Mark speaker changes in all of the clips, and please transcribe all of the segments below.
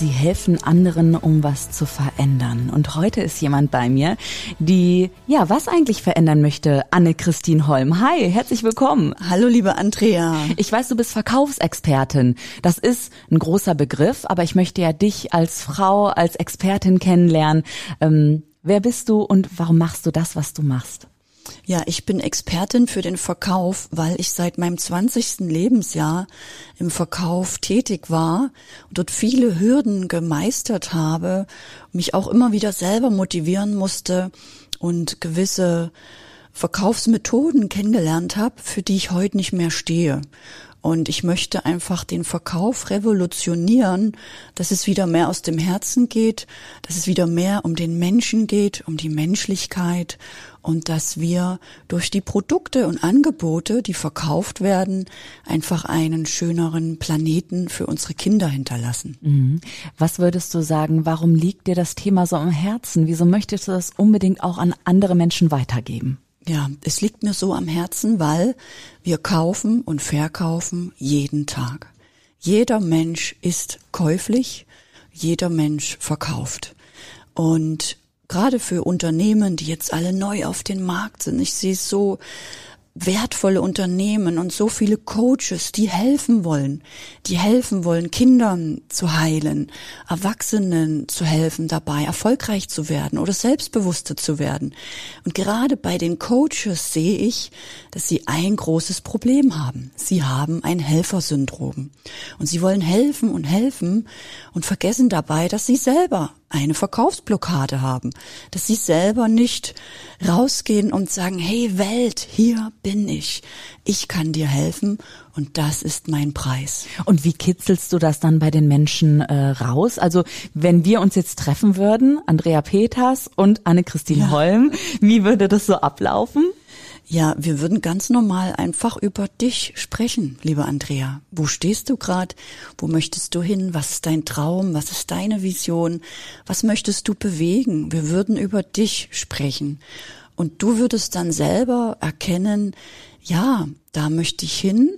Speaker 1: Sie helfen anderen, um was zu verändern. Und heute ist jemand bei mir, die, ja, was eigentlich verändern möchte? Anne-Christine Holm. Hi, herzlich willkommen.
Speaker 2: Hallo, liebe Andrea.
Speaker 1: Ich weiß, du bist Verkaufsexpertin. Das ist ein großer Begriff, aber ich möchte ja dich als Frau, als Expertin kennenlernen. Ähm, wer bist du und warum machst du das, was du machst?
Speaker 2: Ja, ich bin Expertin für den Verkauf, weil ich seit meinem 20. Lebensjahr im Verkauf tätig war und dort viele Hürden gemeistert habe, mich auch immer wieder selber motivieren musste und gewisse Verkaufsmethoden kennengelernt habe, für die ich heute nicht mehr stehe. Und ich möchte einfach den Verkauf revolutionieren, dass es wieder mehr aus dem Herzen geht, dass es wieder mehr um den Menschen geht, um die Menschlichkeit und dass wir durch die Produkte und Angebote, die verkauft werden, einfach einen schöneren Planeten für unsere Kinder hinterlassen.
Speaker 1: Mhm. Was würdest du sagen, warum liegt dir das Thema so am Herzen? Wieso möchtest du das unbedingt auch an andere Menschen weitergeben?
Speaker 2: Ja, es liegt mir so am Herzen, weil wir kaufen und verkaufen jeden Tag. Jeder Mensch ist käuflich, jeder Mensch verkauft. Und gerade für Unternehmen, die jetzt alle neu auf den Markt sind, ich sehe es so wertvolle Unternehmen und so viele Coaches, die helfen wollen, die helfen wollen, Kindern zu heilen, Erwachsenen zu helfen dabei, erfolgreich zu werden oder selbstbewusster zu werden. Und gerade bei den Coaches sehe ich, dass sie ein großes Problem haben. Sie haben ein Helfersyndrom. Und sie wollen helfen und helfen und vergessen dabei, dass sie selber eine Verkaufsblockade haben, dass sie selber nicht rausgehen und sagen, hey Welt, hier bin ich, ich kann dir helfen und das ist mein Preis.
Speaker 1: Und wie kitzelst du das dann bei den Menschen äh, raus? Also wenn wir uns jetzt treffen würden, Andrea Peters und Anne-Christine ja. Holm, wie würde das so ablaufen?
Speaker 2: Ja, wir würden ganz normal einfach über dich sprechen, liebe Andrea. Wo stehst du gerade? Wo möchtest du hin? Was ist dein Traum? Was ist deine Vision? Was möchtest du bewegen? Wir würden über dich sprechen. Und du würdest dann selber erkennen, ja, da möchte ich hin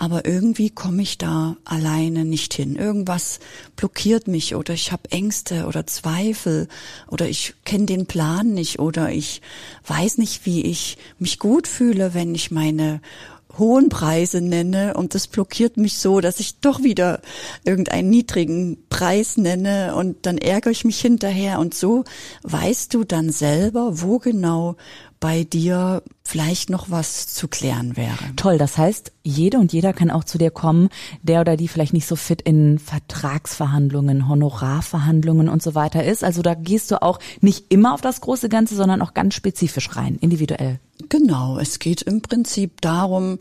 Speaker 2: aber irgendwie komme ich da alleine nicht hin. Irgendwas blockiert mich oder ich habe Ängste oder Zweifel oder ich kenne den Plan nicht oder ich weiß nicht, wie ich mich gut fühle, wenn ich meine hohen Preise nenne. Und das blockiert mich so, dass ich doch wieder irgendeinen niedrigen Preis nenne. Und dann ärgere ich mich hinterher. Und so weißt du dann selber, wo genau bei dir vielleicht noch was zu klären wäre.
Speaker 1: Toll, das heißt, jede und jeder kann auch zu dir kommen, der oder die vielleicht nicht so fit in Vertragsverhandlungen, Honorarverhandlungen und so weiter ist. Also da gehst du auch nicht immer auf das große Ganze, sondern auch ganz spezifisch rein, individuell.
Speaker 2: Genau, es geht im Prinzip darum,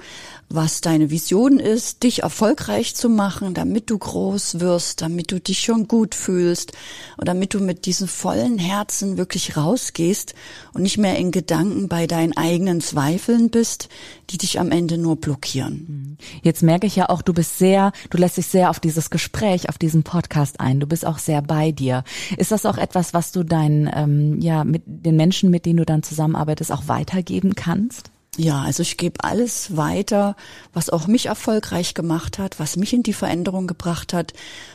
Speaker 2: was deine Vision ist, dich erfolgreich zu machen, damit du groß wirst, damit du dich schon gut fühlst und damit du mit diesem vollen Herzen wirklich rausgehst und nicht mehr in Gedanken bei deinen eigenen Zweifeln bist, die dich am Ende nur blockieren.
Speaker 1: Jetzt merke ich ja auch, du bist sehr, du lässt dich sehr auf dieses Gespräch, auf diesen Podcast ein. Du bist auch sehr bei dir. Ist das auch etwas, was du deinen, ähm, ja, mit den Menschen, mit denen du dann zusammenarbeitest, auch weitergeben kannst?
Speaker 2: Ja, also ich gebe alles weiter, was auch mich erfolgreich gemacht hat, was mich in die Veränderung gebracht hat.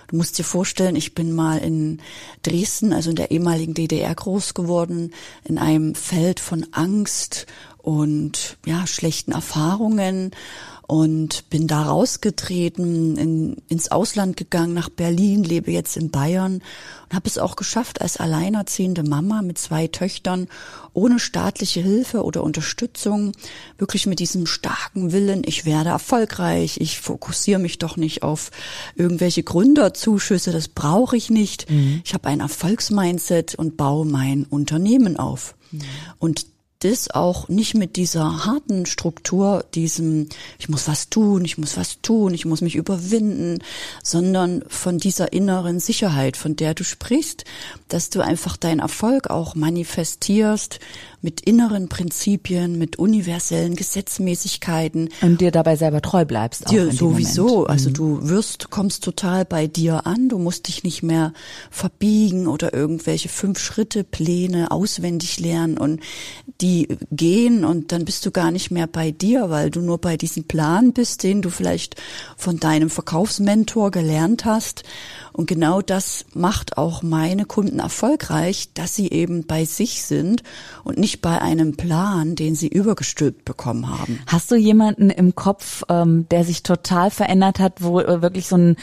Speaker 2: Du musst dir vorstellen, ich bin mal in Dresden, also in der ehemaligen DDR groß geworden, in einem Feld von Angst und ja, schlechten Erfahrungen und bin da rausgetreten, in, ins Ausland gegangen, nach Berlin, lebe jetzt in Bayern und habe es auch geschafft, als alleinerziehende Mama mit zwei Töchtern ohne staatliche Hilfe oder Unterstützung, wirklich mit diesem starken Willen, ich werde erfolgreich, ich fokussiere mich doch nicht auf irgendwelche Gründerzuschüsse, das brauche ich nicht. Mhm. Ich habe ein Erfolgsmindset und baue mein Unternehmen auf. Mhm. Und das auch nicht mit dieser harten Struktur, diesem, ich muss was tun, ich muss was tun, ich muss mich überwinden, sondern von dieser inneren Sicherheit, von der du sprichst, dass du einfach deinen Erfolg auch manifestierst mit inneren Prinzipien, mit universellen Gesetzmäßigkeiten.
Speaker 1: Und dir dabei selber treu bleibst. Auch
Speaker 2: Dir sowieso. Also
Speaker 1: Mhm.
Speaker 2: du wirst, kommst total bei dir an. Du musst dich nicht mehr verbiegen oder irgendwelche Fünf-Schritte-Pläne auswendig lernen und die gehen und dann bist du gar nicht mehr bei dir, weil du nur bei diesem Plan bist, den du vielleicht von deinem Verkaufsmentor gelernt hast. Und genau das macht auch meine Kunden erfolgreich, dass sie eben bei sich sind und nicht bei einem Plan, den sie übergestülpt bekommen haben.
Speaker 1: Hast du jemanden im Kopf, ähm, der sich total verändert hat, wo äh, wirklich so ein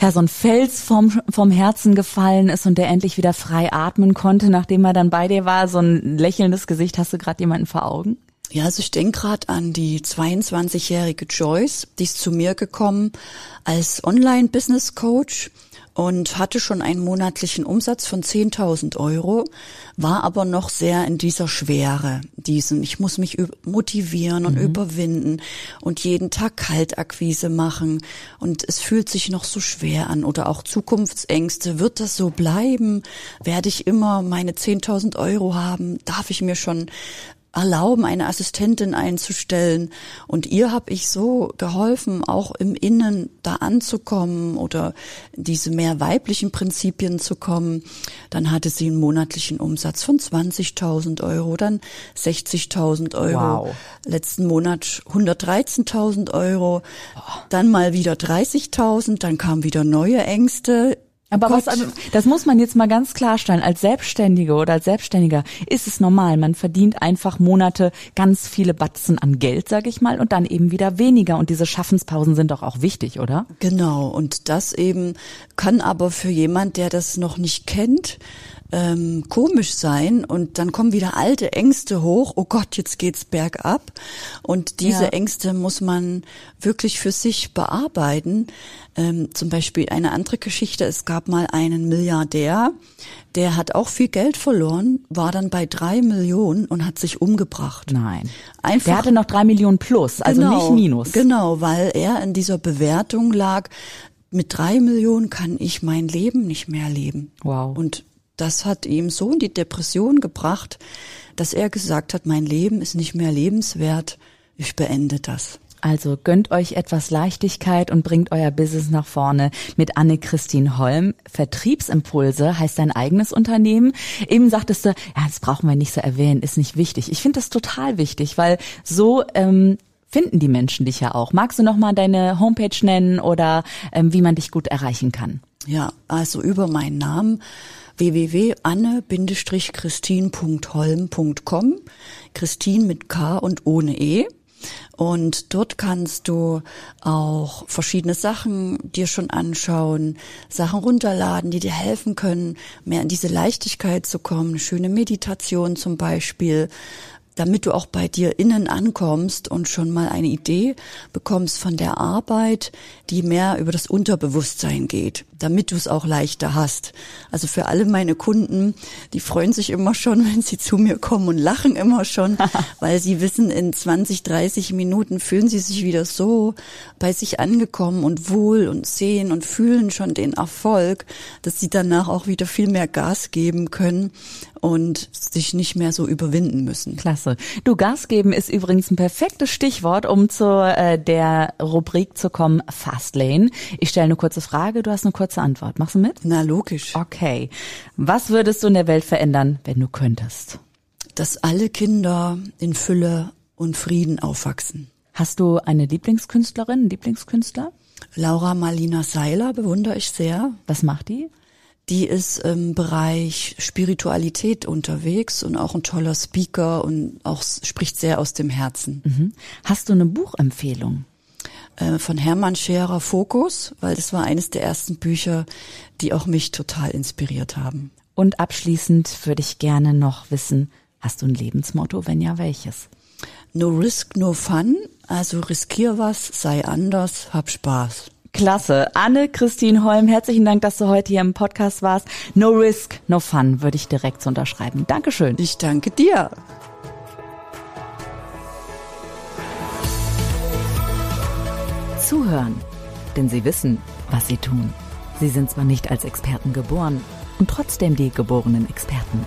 Speaker 1: ja, so ein Fels vom, vom Herzen gefallen ist und der endlich wieder frei atmen konnte, nachdem er dann bei dir war, so ein lächelndes Gesicht. Hast du gerade jemanden vor Augen?
Speaker 2: Ja, also ich denke gerade an die 22-jährige Joyce, die ist zu mir gekommen als Online-Business-Coach und hatte schon einen monatlichen Umsatz von 10.000 Euro, war aber noch sehr in dieser Schwere, diesen, ich muss mich motivieren und überwinden und jeden Tag Kaltakquise machen und es fühlt sich noch so schwer an oder auch Zukunftsängste, wird das so bleiben? Werde ich immer meine 10.000 Euro haben? Darf ich mir schon erlauben, eine Assistentin einzustellen. Und ihr habe ich so geholfen, auch im Innen da anzukommen oder diese mehr weiblichen Prinzipien zu kommen. Dann hatte sie einen monatlichen Umsatz von 20.000 Euro, dann 60.000 Euro.
Speaker 1: Wow.
Speaker 2: Letzten Monat 113.000 Euro, dann mal wieder 30.000, dann kamen wieder neue Ängste.
Speaker 1: Aber
Speaker 2: Gott.
Speaker 1: was, das muss man jetzt mal ganz klarstellen. Als Selbstständige oder als Selbstständiger ist es normal. Man verdient einfach Monate ganz viele Batzen an Geld, sag ich mal, und dann eben wieder weniger. Und diese Schaffenspausen sind doch auch wichtig, oder?
Speaker 2: Genau, und das eben kann aber für jemand, der das noch nicht kennt, ähm, komisch sein und dann kommen wieder alte Ängste hoch. Oh Gott, jetzt geht's bergab. Und diese
Speaker 1: Ja.
Speaker 2: Ängste muss man wirklich für sich bearbeiten. Ähm, zum Beispiel eine andere Geschichte. Es gab mal einen Milliardär, der hat auch viel Geld verloren, war dann bei drei Millionen und hat sich umgebracht.
Speaker 1: Nein.
Speaker 2: Einfach
Speaker 1: Der hatte noch drei Millionen plus, also nicht minus.
Speaker 2: Genau, weil er in dieser Bewertung lag, mit drei Millionen kann ich mein Leben nicht mehr leben.
Speaker 1: Wow.
Speaker 2: Und das hat ihm so in die Depression gebracht, dass er gesagt hat, mein Leben ist nicht mehr lebenswert, ich beende das.
Speaker 1: Also gönnt euch etwas Leichtigkeit und bringt euer Business nach vorne mit Anne-Christine Holm. Vertriebsimpulse heißt dein eigenes Unternehmen. Eben sagtest du, ja, das brauchen wir nicht so erwähnen, ist nicht wichtig. Ich finde das total wichtig, weil so ähm, finden die Menschen dich ja auch. Magst du noch mal deine Homepage nennen oder ähm, wie man dich gut erreichen kann?
Speaker 2: Ja, also über meinen Namen www.anne-christin.holm.com Christine mit K und ohne E. Und dort kannst du auch verschiedene Sachen dir schon anschauen, Sachen runterladen, die dir helfen können, mehr in diese Leichtigkeit zu kommen, schöne Meditation zum Beispiel, damit du auch bei dir innen ankommst und schon mal eine Idee bekommst von der Arbeit, die mehr über das Unterbewusstsein geht, damit du es auch leichter hast. Also für alle meine Kunden, die freuen sich immer schon, wenn sie zu mir kommen und lachen immer schon, weil sie wissen, in 20, 30 Minuten fühlen sie sich wieder so bei sich angekommen und wohl und sehen und fühlen schon den Erfolg, dass sie danach auch wieder viel mehr Gas geben können und sich nicht mehr so überwinden müssen.
Speaker 1: Klasse. Du, Gas geben ist übrigens ein perfektes Stichwort, um zu äh, der Rubrik zu kommen, Fastlane. Ich stelle eine kurze Frage, du hast eine kurze Antwort. Machst du mit?
Speaker 2: Na logisch,
Speaker 1: Okay. Was würdest du in der Welt verändern, wenn du könntest?
Speaker 2: dass alle Kinder in Fülle und Frieden aufwachsen.
Speaker 1: Hast du eine Lieblingskünstlerin, einen Lieblingskünstler?
Speaker 2: Laura Marlina Seiler bewundere ich sehr.
Speaker 1: Was macht die?
Speaker 2: Die ist im Bereich Spiritualität unterwegs und auch ein toller Speaker und auch spricht sehr aus dem Herzen.
Speaker 1: Mhm. Hast du eine Buchempfehlung?
Speaker 2: Äh, von Hermann Scherer Fokus, weil das war eines der ersten Bücher, die auch mich total inspiriert haben.
Speaker 1: Und abschließend würde ich gerne noch wissen, hast du ein Lebensmotto? Wenn ja, welches?
Speaker 2: No risk, no fun. Also riskier was, sei anders, hab Spaß.
Speaker 1: Klasse. Anne-Christine Holm, herzlichen Dank, dass du heute hier im Podcast warst. No risk, no fun, würde ich direkt so unterschreiben. Dankeschön.
Speaker 2: Ich danke dir.
Speaker 1: Zuhören, denn sie wissen, was sie tun. Sie sind zwar nicht als Experten geboren und trotzdem die geborenen Experten.